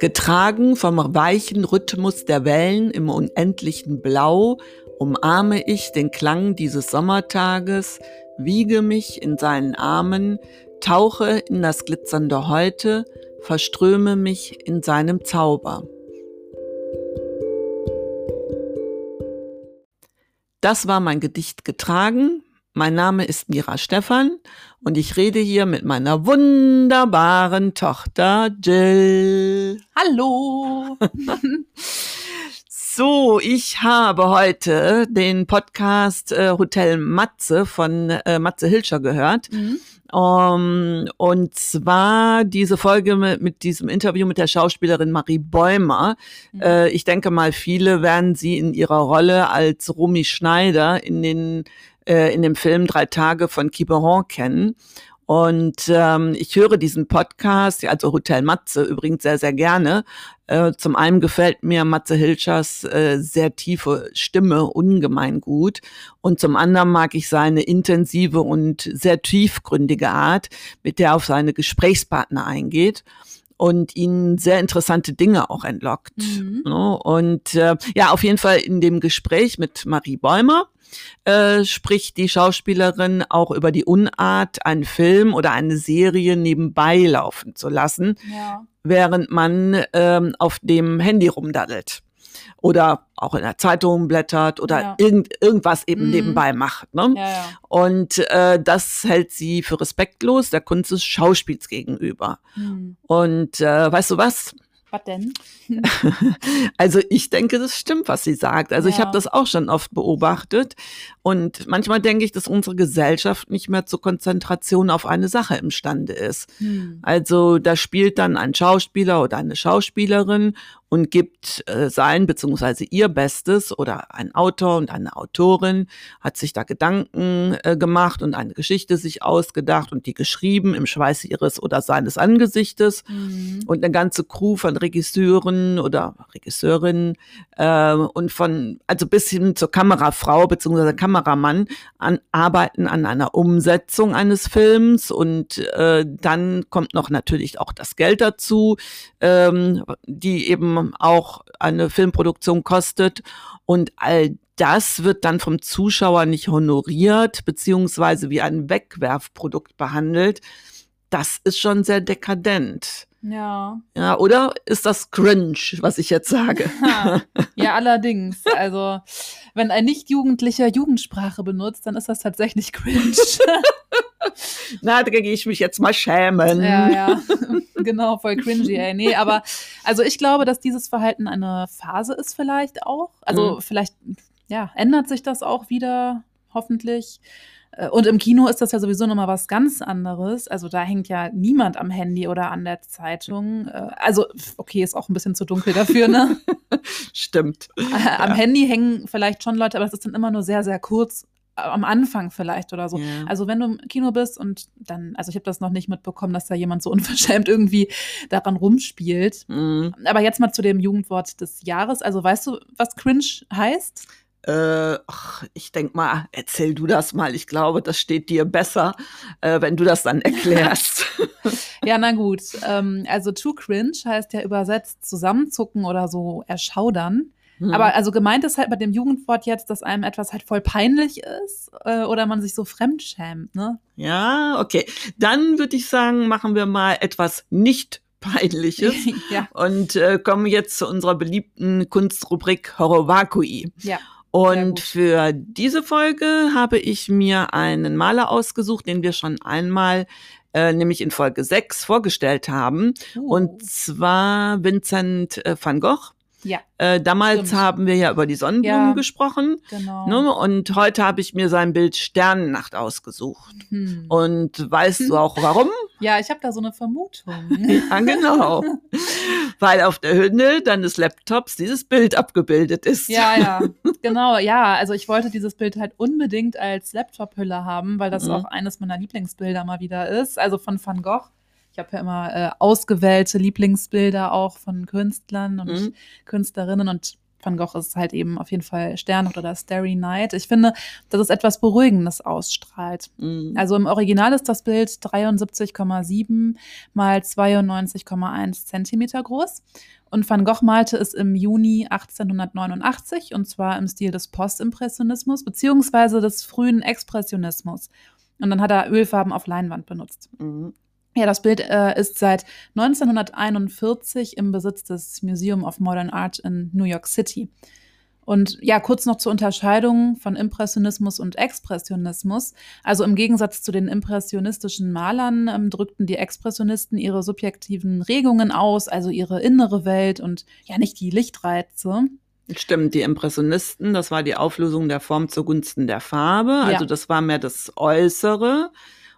Getragen vom weichen Rhythmus der Wellen im unendlichen Blau umarme ich den Klang dieses Sommertages, wiege mich in seinen Armen, tauche in das glitzernde Heute, verströme mich in seinem Zauber. Das war mein Gedicht getragen. Mein Name ist Mira Stephan und ich rede hier mit meiner wunderbaren Tochter Jill. Hallo. So, ich habe heute den Podcast äh, Hotel Matze von äh, Matze Hilscher gehört. Mhm. Um, und zwar diese Folge mit, mit, diesem Interview mit der Schauspielerin Marie Bäumer. Mhm. Äh, ich denke mal, viele werden sie in ihrer Rolle als Romy Schneider in den äh, in dem Film Drei Tage von Quiberon kennen. Und ähm, ich höre diesen Podcast, also Hotel Matze übrigens sehr, sehr gerne. Äh, zum einen gefällt mir Matze Hilschers äh, sehr tiefe Stimme ungemein gut. Und zum anderen mag ich seine intensive und sehr tiefgründige Art, mit der er auf seine Gesprächspartner eingeht und ihnen sehr interessante Dinge auch entlockt. Mhm. Ne? Und äh, ja, auf jeden Fall in dem Gespräch mit Marie Bäumer äh, spricht die Schauspielerin auch über die Unart, einen Film oder eine Serie nebenbei laufen zu lassen, ja. während man ähm, auf dem Handy rumdaddelt oder auch in der Zeitung blättert oder ja. irgend, irgendwas eben mhm. nebenbei macht. Ne? Ja, ja. Und äh, das hält sie für respektlos der Kunst des Schauspiels gegenüber. Mhm. Und äh, weißt du was? Was denn? also ich denke, das stimmt, was sie sagt. Also ja. ich habe das auch schon oft beobachtet. Und manchmal denke ich, dass unsere Gesellschaft nicht mehr zur Konzentration auf eine Sache imstande ist. Hm. Also da spielt dann ein Schauspieler oder eine Schauspielerin und gibt äh, sein beziehungsweise ihr Bestes oder ein Autor und eine Autorin hat sich da Gedanken äh, gemacht und eine Geschichte sich ausgedacht und die geschrieben im Schweiße ihres oder seines Angesichtes mhm. und eine ganze Crew von Regisseuren oder Regisseurinnen äh, und von also bis hin zur Kamerafrau beziehungsweise Kameramann an, arbeiten an einer Umsetzung eines Films und äh, dann kommt noch natürlich auch das Geld dazu, ähm, die eben auch eine Filmproduktion kostet. Und all das wird dann vom Zuschauer nicht honoriert, beziehungsweise wie ein Wegwerfprodukt behandelt. Das ist schon sehr dekadent. Ja. Ja, oder ist das cringe, was ich jetzt sage? Ja, ja allerdings. Also, wenn ein Nicht-Jugendlicher Jugendsprache benutzt, dann ist das tatsächlich cringe. Na, da gehe ich mich jetzt mal schämen. Ja, ja. genau, voll cringy, ey. Nee, aber also ich glaube, dass dieses Verhalten eine Phase ist vielleicht auch. Also mhm. vielleicht, ja, ändert sich das auch wieder, hoffentlich. Äh, und im Kino ist das ja sowieso nochmal was ganz anderes. Also da hängt ja niemand am Handy oder an der Zeitung. Äh, also, okay, ist auch ein bisschen zu dunkel dafür, ne? Stimmt. Am ja. Handy hängen vielleicht schon Leute, aber das ist dann immer nur sehr, sehr kurz am Anfang vielleicht oder so. Yeah. Also wenn du im Kino bist und dann, also ich habe das noch nicht mitbekommen, dass da jemand so unverschämt irgendwie daran rumspielt. Mm. Aber jetzt mal zu dem Jugendwort des Jahres. Also weißt du, was cringe heißt? Äh, ach, ich denk mal, erzähl du das mal. Ich glaube, das steht dir besser, äh, wenn du das dann erklärst. ja, na gut. Ähm, also too cringe heißt ja übersetzt zusammenzucken oder so erschaudern. Mhm. Aber also gemeint ist halt bei dem Jugendwort jetzt, dass einem etwas halt voll peinlich ist äh, oder man sich so fremdschämt, ne? Ja, okay. Dann würde ich sagen, machen wir mal etwas nicht Peinliches ja. und äh, kommen jetzt zu unserer beliebten Kunstrubrik Horovakui. Ja. Und für diese Folge habe ich mir einen Maler ausgesucht, den wir schon einmal äh, nämlich in Folge 6 vorgestellt haben. Uh. Und zwar Vincent äh, van Gogh. Ja. Äh, damals stimmt. haben wir ja über die Sonnenblumen ja, gesprochen. Genau. Ne? Und heute habe ich mir sein Bild Sternennacht ausgesucht. Hm. Und weißt hm. du auch warum? Ja, ich habe da so eine Vermutung. ja, genau. Weil auf der Hülle deines Laptops dieses Bild abgebildet ist. Ja, ja, genau. Ja, also ich wollte dieses Bild halt unbedingt als Laptop-Hülle haben, weil das mhm. auch eines meiner Lieblingsbilder mal wieder ist. Also von Van Gogh. Ich habe ja immer äh, ausgewählte Lieblingsbilder auch von Künstlern und mhm. Künstlerinnen und Van Gogh ist halt eben auf jeden Fall Sternnacht oder Starry Night. Ich finde, dass es etwas Beruhigendes ausstrahlt. Mhm. Also im Original ist das Bild 73,7 mal 92,1 Zentimeter groß. Und Van Gogh malte es im Juni 1889 und zwar im Stil des Postimpressionismus beziehungsweise des frühen Expressionismus. Und dann hat er Ölfarben auf Leinwand benutzt. Mhm. Ja, das Bild äh, ist seit 1941 im Besitz des Museum of Modern Art in New York City. Und ja, kurz noch zur Unterscheidung von Impressionismus und Expressionismus. Also im Gegensatz zu den impressionistischen Malern ähm, drückten die Expressionisten ihre subjektiven Regungen aus, also ihre innere Welt und ja nicht die Lichtreize. Stimmt, die Impressionisten, das war die Auflösung der Form zugunsten der Farbe. Also ja. das war mehr das Äußere.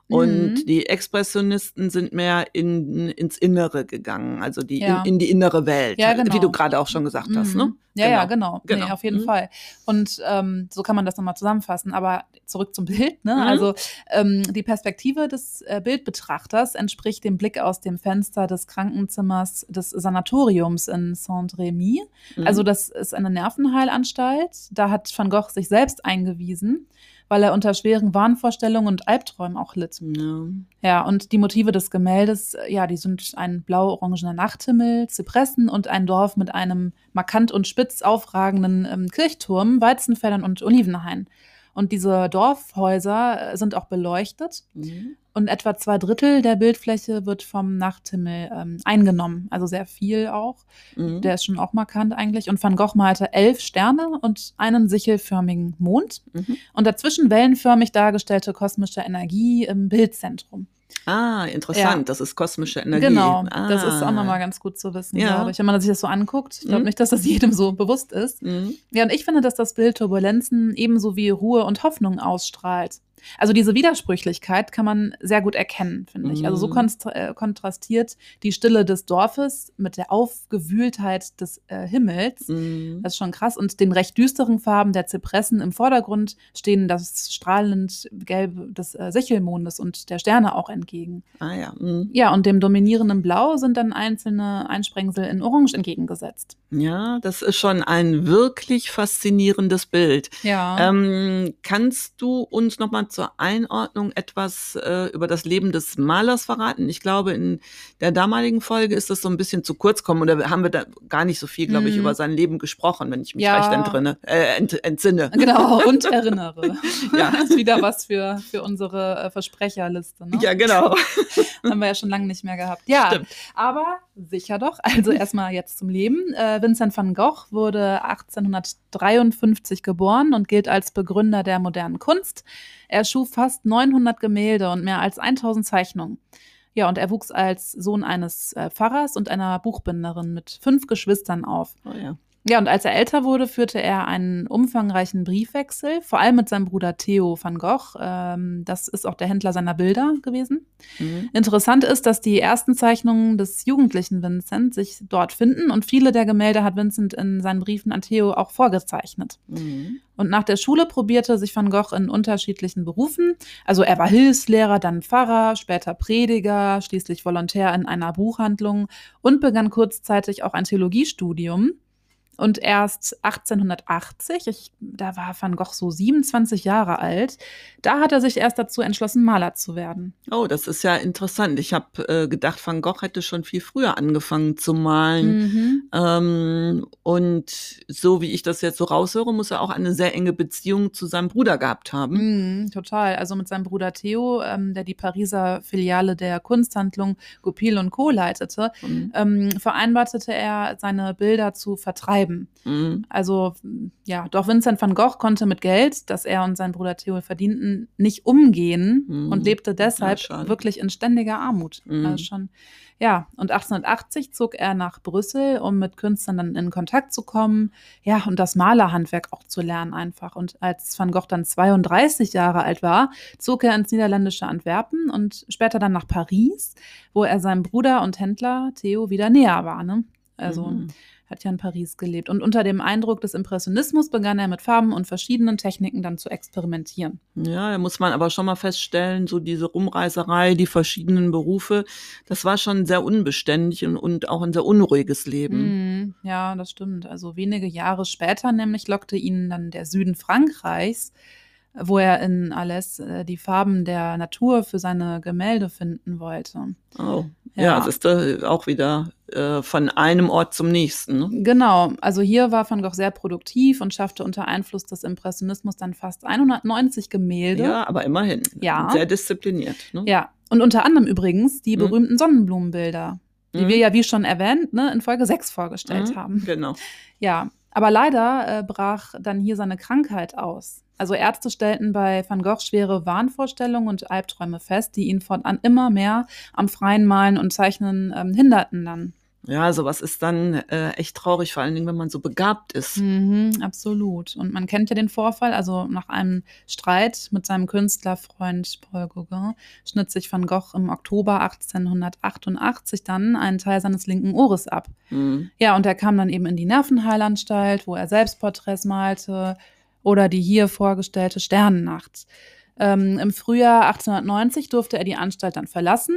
Und mhm. die Expressionisten sind mehr in, ins Innere gegangen, also die ja. in, in, die innere Welt, ja, genau. wie du gerade auch schon gesagt mhm. hast. Ne? Ja, genau. ja, genau. genau. Nee, auf jeden mhm. Fall. Und ähm, so kann man das nochmal zusammenfassen. Aber zurück zum Bild. Ne? Mhm. Also ähm, die Perspektive des äh, Bildbetrachters entspricht dem Blick aus dem Fenster des Krankenzimmers des Sanatoriums in Saint-Rémy. Mhm. Also das ist eine Nervenheilanstalt. Da hat Van Gogh sich selbst eingewiesen weil er unter schweren Wahnvorstellungen und Albträumen auch litt. Ja. ja, und die Motive des Gemäldes, ja, die sind ein blau-orangener Nachthimmel, Zypressen und ein Dorf mit einem markant und spitz aufragenden ähm, Kirchturm, Weizenfeldern und Olivenhain. Und diese Dorfhäuser äh, sind auch beleuchtet. Mhm. Und etwa zwei Drittel der Bildfläche wird vom Nachthimmel ähm, eingenommen. Also sehr viel auch. Mhm. Der ist schon auch markant eigentlich. Und Van Gogh malte elf Sterne und einen sichelförmigen Mond. Mhm. Und dazwischen wellenförmig dargestellte kosmische Energie im Bildzentrum. Ah, interessant. Ja. Das ist kosmische Energie. Genau. Ah. Das ist auch nochmal ganz gut zu wissen, ja. glaube ich, wenn man sich das so anguckt. Ich glaube mhm. nicht, dass das jedem so bewusst ist. Mhm. Ja, und ich finde, dass das Bild Turbulenzen ebenso wie Ruhe und Hoffnung ausstrahlt. Also diese Widersprüchlichkeit kann man sehr gut erkennen, finde ich. Also so mhm. äh, kontrastiert die Stille des Dorfes mit der Aufgewühltheit des äh, Himmels. Mm. Das ist schon krass. Und den recht düsteren Farben der Zypressen im Vordergrund stehen das strahlend Gelb des äh, Sichelmondes und der Sterne auch entgegen. Ah ja. Mm. Ja, und dem dominierenden Blau sind dann einzelne Einsprengsel in Orange entgegengesetzt. Ja, das ist schon ein wirklich faszinierendes Bild. Ja. Ähm, kannst du uns noch mal zur Einordnung etwas äh, über das Leben des Malers verraten? Ich glaube, in der damaligen Folge ist das so ein bisschen zu kurz kommen oder haben wir da gar nicht so viel, glaube ich, mhm. über sein Leben gesprochen, wenn ich mich ja. recht entrinne, äh, ent, entsinne. Genau, und erinnere. ja. Das ist wieder was für, für unsere äh, Versprecherliste. Ne? Ja, genau. haben wir ja schon lange nicht mehr gehabt. Ja, Stimmt. aber sicher doch. Also erstmal jetzt zum Leben. Äh, Vincent van Gogh wurde 1853 geboren und gilt als Begründer der modernen Kunst. Er schuf fast 900 Gemälde und mehr als 1000 Zeichnungen. Ja, und er wuchs als Sohn eines äh, Pfarrers und einer Buchbinderin mit fünf Geschwistern auf. Oh ja. Ja, und als er älter wurde, führte er einen umfangreichen Briefwechsel, vor allem mit seinem Bruder Theo van Gogh. Ähm, das ist auch der Händler seiner Bilder gewesen. Mhm. Interessant ist, dass die ersten Zeichnungen des jugendlichen Vincent sich dort finden und viele der Gemälde hat Vincent in seinen Briefen an Theo auch vorgezeichnet. Mhm. Und nach der Schule probierte sich Van Gogh in unterschiedlichen Berufen. Also er war Hilfslehrer, dann Pfarrer, später Prediger, schließlich Volontär in einer Buchhandlung und begann kurzzeitig auch ein Theologiestudium. Und erst 1880, ich, da war Van Gogh so 27 Jahre alt, da hat er sich erst dazu entschlossen, Maler zu werden. Oh, das ist ja interessant. Ich habe äh, gedacht, Van Gogh hätte schon viel früher angefangen zu malen. Mhm. Ähm, und so wie ich das jetzt so raushöre, muss er auch eine sehr enge Beziehung zu seinem Bruder gehabt haben. Mhm, total. Also mit seinem Bruder Theo, ähm, der die Pariser Filiale der Kunsthandlung Goupil und Co. leitete, mhm. ähm, vereinbarte er, seine Bilder zu vertreiben bleiben. Mhm. Also ja, doch Vincent van Gogh konnte mit Geld, das er und sein Bruder Theo verdienten, nicht umgehen mhm. und lebte deshalb ja, wirklich in ständiger Armut. Mhm. Also schon, ja, und 1880 zog er nach Brüssel, um mit Künstlern dann in Kontakt zu kommen, ja, und das Malerhandwerk auch zu lernen einfach. Und als Van Gogh dann 32 Jahre alt war, zog er ins niederländische Antwerpen und später dann nach Paris, wo er seinem Bruder und Händler Theo wieder näher war. Ne? Also mhm hat ja in Paris gelebt. Und unter dem Eindruck des Impressionismus begann er mit Farben und verschiedenen Techniken dann zu experimentieren. Ja, da muss man aber schon mal feststellen, so diese Rumreiserei, die verschiedenen Berufe, das war schon sehr unbeständig und, und auch ein sehr unruhiges Leben. Mm, ja, das stimmt. Also wenige Jahre später nämlich lockte ihn dann der Süden Frankreichs wo er in Alès äh, die Farben der Natur für seine Gemälde finden wollte. Oh, ja, ja das ist da auch wieder äh, von einem Ort zum nächsten. Ne? Genau, also hier war Van Gogh sehr produktiv und schaffte unter Einfluss des Impressionismus dann fast 190 Gemälde. Ja, aber immerhin. Ja. Sehr diszipliniert. Ne? Ja, und unter anderem übrigens die mhm. berühmten Sonnenblumenbilder, die mhm. wir ja, wie schon erwähnt, ne, in Folge 6 vorgestellt mhm, haben. Genau. Ja, aber leider äh, brach dann hier seine Krankheit aus. Also Ärzte stellten bei Van Gogh schwere Wahnvorstellungen und Albträume fest, die ihn fortan immer mehr am freien Malen und Zeichnen ähm, hinderten dann. Ja, sowas ist dann äh, echt traurig, vor allen Dingen, wenn man so begabt ist. Mhm, absolut. Und man kennt ja den Vorfall, also nach einem Streit mit seinem Künstlerfreund Paul Gauguin schnitt sich Van Gogh im Oktober 1888 dann einen Teil seines linken Ohres ab. Mhm. Ja, und er kam dann eben in die Nervenheilanstalt, wo er Selbstporträts malte oder die hier vorgestellte Sternennacht. Ähm, Im Frühjahr 1890 durfte er die Anstalt dann verlassen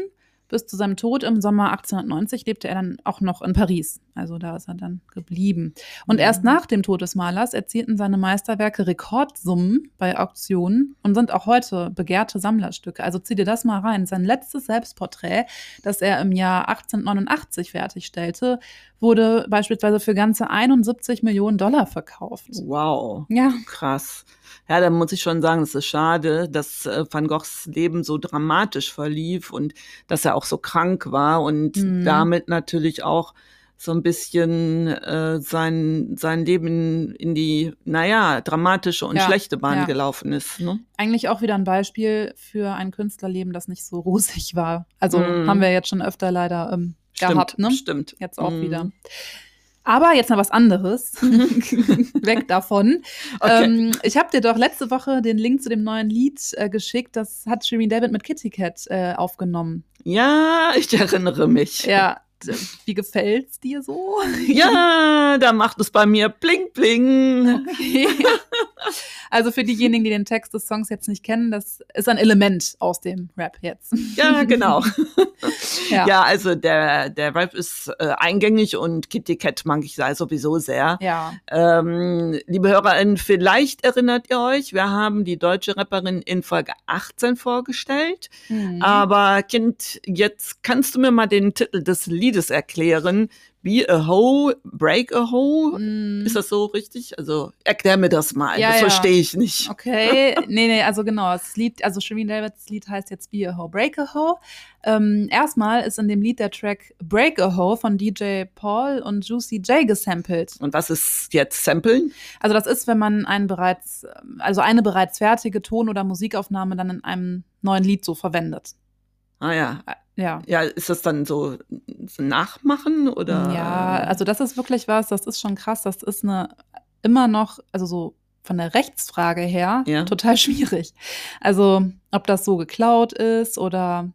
bis zu seinem Tod im Sommer 1890 lebte er dann auch noch in Paris. Also da ist er dann geblieben. Und erst nach dem Tod des Malers erzielten seine Meisterwerke Rekordsummen bei Auktionen und sind auch heute begehrte Sammlerstücke. Also zieh dir das mal rein. Sein letztes Selbstporträt, das er im Jahr 1889 fertigstellte, wurde beispielsweise für ganze 71 Millionen Dollar verkauft. Wow. Ja. Krass. Ja, da muss ich schon sagen, es ist schade, dass äh, Van Goghs Leben so dramatisch verlief und dass er auch so krank war und mhm. damit natürlich auch so ein bisschen äh, sein, sein Leben in die, naja, dramatische und ja, schlechte Bahn ja. gelaufen ist. Ne? Eigentlich auch wieder ein Beispiel für ein Künstlerleben, das nicht so rosig war. Also mm. haben wir jetzt schon öfter leider ähm, stimmt, gehabt, ne? Stimmt. Jetzt auch mm. wieder. Aber jetzt mal was anderes. Weg davon. Okay. Ähm, ich habe dir doch letzte Woche den Link zu dem neuen Lied äh, geschickt. Das hat Shirin David mit Kitty Cat äh, aufgenommen. Ja, ich erinnere mich. Ja, wie gefällt's dir so? Ja, da macht es bei mir bling bling. Okay. Also für diejenigen, die den Text des Songs jetzt nicht kennen, das ist ein Element aus dem Rap jetzt. Ja, genau. ja. ja. also der, der Rap ist äh, eingängig und Kitty Cat mag ich sei sowieso sehr. Ja. Ähm, liebe HörerInnen, vielleicht erinnert ihr euch, wir haben die deutsche Rapperin in Folge 18 vorgestellt. Mhm. Aber Kind, jetzt kannst du mir mal den Titel des Liedes erklären. Be a hoe, break a hoe. Mm. Ist das so richtig? Also erklär mir das mal. Ja, das ja. verstehe ich nicht. Okay, nee, nee, also genau. Das Lied, also Shirin Davids Lied heißt jetzt Be a hoe, break a hoe. Ähm, erstmal ist in dem Lied der Track Break a Hoe von DJ Paul und Juicy J gesampelt. Und was ist jetzt Samplen? Also das ist, wenn man einen bereits, also eine bereits fertige Ton- oder Musikaufnahme dann in einem neuen Lied so verwendet. Ah ja. Ja. Ja, ist das dann so, so Nachmachen oder? Ja, also das ist wirklich was, das ist schon krass. Das ist eine immer noch, also so von der Rechtsfrage her, ja. total schwierig. Also, ob das so geklaut ist oder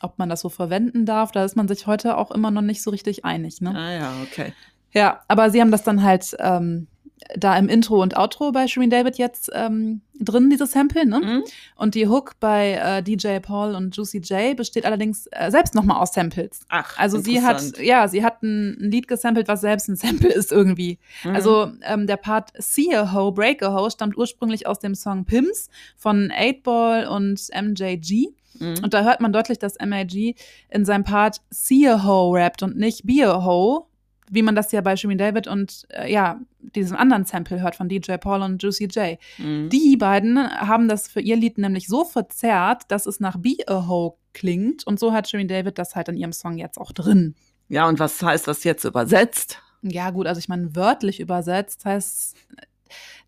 ob man das so verwenden darf, da ist man sich heute auch immer noch nicht so richtig einig. Ne? Ah ja, okay. Ja, aber sie haben das dann halt ähm, da im Intro und Outro bei Shirin David jetzt ähm, drin, dieses Sample, ne? Mhm. Und die Hook bei äh, DJ Paul und Juicy J besteht allerdings äh, selbst nochmal aus Samples. Ach, also sie hat, ja, sie hat ein, ein, Lied gesampelt, was selbst ein Sample ist irgendwie. Mhm. Also ähm, der Part See a Ho, Break a Ho stammt ursprünglich aus dem Song Pimps von 8Ball und MJG. Mhm. Und da hört man deutlich, dass MAG in seinem Part See a Ho rappt und nicht Be a Ho, wie man das ja bei Shirin David und äh, ja, diesem anderen Sample hört von DJ Paul und Juicy J. Mhm. Die beiden haben das für ihr Lied nämlich so verzerrt, dass es nach Be a Ho klingt und so hat Shirin David das halt in ihrem Song jetzt auch drin. Ja, und was heißt das jetzt übersetzt? Ja, gut, also ich meine, wörtlich übersetzt heißt,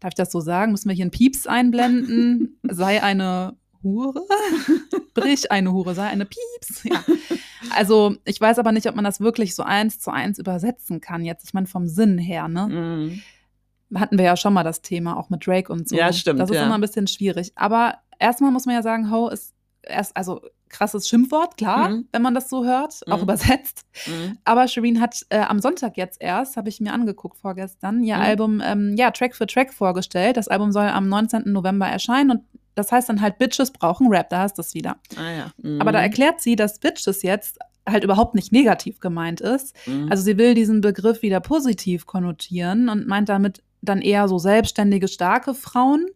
darf ich das so sagen? Müssen wir hier einen Pieps einblenden? Sei eine Hure? Brich eine Hure, sei eine Pieps. Ja. Also ich weiß aber nicht, ob man das wirklich so eins zu eins übersetzen kann. Jetzt, ich meine, vom Sinn her, ne? Mm. Hatten wir ja schon mal das Thema, auch mit Drake und so. Ja, stimmt. Das ist ja. immer ein bisschen schwierig. Aber erstmal muss man ja sagen, Ho ist erst, also krasses Schimpfwort, klar, mhm. wenn man das so hört, auch mhm. übersetzt. Mhm. Aber Shireen hat äh, am Sonntag jetzt erst, habe ich mir angeguckt vorgestern, ihr mhm. Album ähm, ja Track für Track vorgestellt. Das Album soll am 19. November erscheinen und das heißt dann halt, Bitches brauchen Rap, da hast du es wieder. Ah, ja. Aber da mhm. erklärt sie, dass Bitches jetzt halt überhaupt nicht negativ gemeint ist. Mhm. Also sie will diesen Begriff wieder positiv konnotieren und meint damit dann eher so selbstständige, starke Frauen.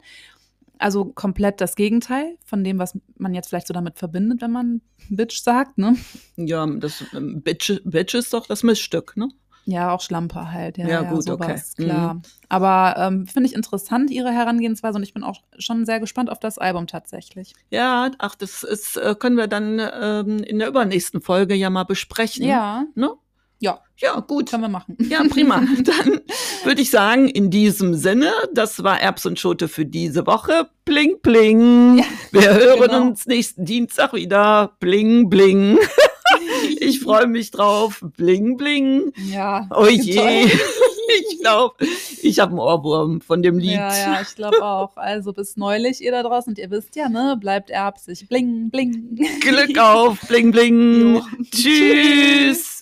Also komplett das Gegenteil von dem, was man jetzt vielleicht so damit verbindet, wenn man Bitch sagt, ne? Ja, das ähm, Bitch, Bitch ist doch das Missstück, ne? Ja, auch Schlampe halt. Ja, ja, ja gut, sowas, okay. klar. Mhm. Aber ähm, finde ich interessant, ihre Herangehensweise und ich bin auch schon sehr gespannt auf das Album tatsächlich. Ja, ach, das ist, äh, können wir dann ähm, in der übernächsten Folge ja mal besprechen. Ja. Ne? Ja. Ja, gut. Können wir machen. Ja, prima. Dann würde ich sagen, in diesem Sinne, das war Erbs und Schote für diese Woche. Bling, bling. Ja, wir hören genau. uns nächsten Dienstag wieder. Bling, bling. Ich freue mich drauf. Bling, bling. Ja. Oh je. Ich glaube, ich habe einen Ohrwurm von dem Lied. Ja, ja, ich glaube auch. Also bis neulich, ihr da draußen, und ihr wisst ja, ne, bleibt erbsig. Bling, bling. Glück auf. Bling, bling. Tschüss.